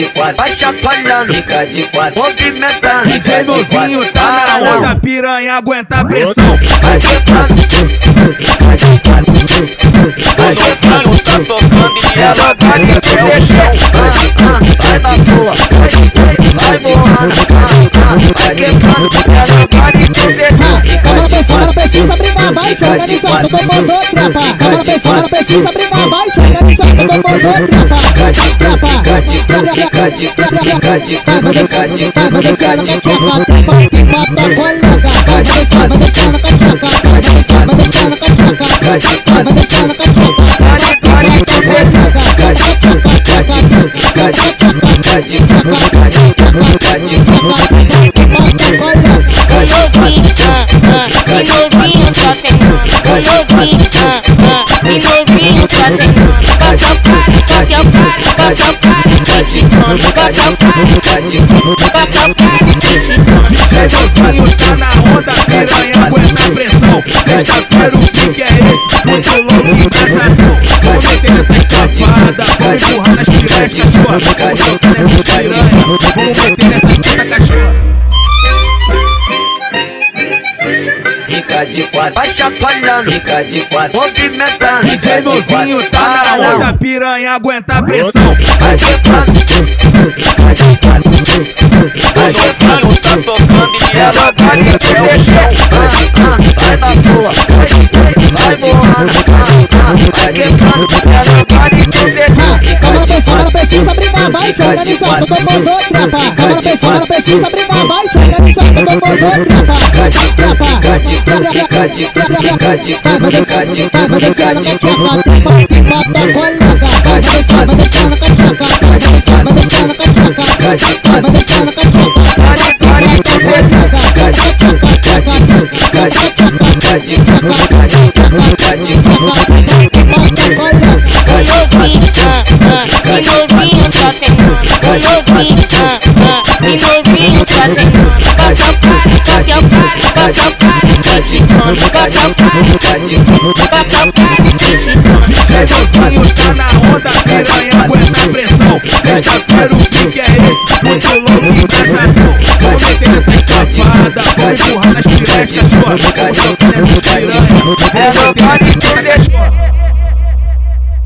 de quatro, vai chacoalhando, fica de quatro, movimentando. DJ novinho tá na onda, piranha aguenta a pressão. Fica de quatro, fica de quatro, fica de quatro. tá tocando e ela tá se ah, ah, vai da boa, vai, vai, vai ah, ah, vai quebrando, ela vai me comer. Calma, precisa, não precisa brigar, vai se organizar, todo mundo trepa. Calma, não precisa, não precisa brigar, vai se organizar, todo mundo trepa. Trepa, trepa, trepa, trepa, vai descendo, vai descendo com a tcheca, trepa, trepa, tá colega, vai descendo, vai descendo com a tcheca, vai descendo, vai descendo com a tcheca, vai descendo com a tcheca, vai colega, vai tcheca, tcheca, tcheca, tcheca, tcheca, novinho, ah, ah, e novinho só tem nome. O novinho, ah, ah, e novinho só tem nome. Tá na onda, piranha aguenta a pressão. Sexta-feira o pique é esse, muito louco e pesadão. Vou meter nessas safadas, vou empurrar nas piranhas cachorro. Vou soltar nessas piranhas, vamos meter nessas puta cachorro. De quatro, vai chacoalhando, fica de quatro, movimentando. DJ novinho tá na onda, piranha aguenta a pressão. Fica de quatro, fica de quatro, fica de quatro. tá tocando e ela tá se ah, ah, vai da boa, vai, vai, vai voando, ah, ah, vai quebrando, ela vai precisa, brigar, vai se organizar, todo mundo trepa. Não precisa, não precisa brigar, vai se organizar, todo mundo trepa. Trepa, trepa, vai descendo, vai descendo com a tcheca, trepa, trepa, tá colega, vai descendo, vai descendo com a tcheca, vai descendo, vai descendo com a tcheca, vai descendo com a tcheca, vai colega, vai tcheca, tcheca, tcheca, novinho, novinho, ah, ah, e novinho tem nome. Bota o cara, bota o cara, bota o cara, que te come. Bota o cara, bota o cara, que te come. DJ novinho tá na onda, piranha aguenta a pressão. Sexta-feira o pique é esse, muito louco e pesadão. Vou meter nessas safadas, vou empurrar nas piranhas cachorro. Vou soltar nessas piranhas.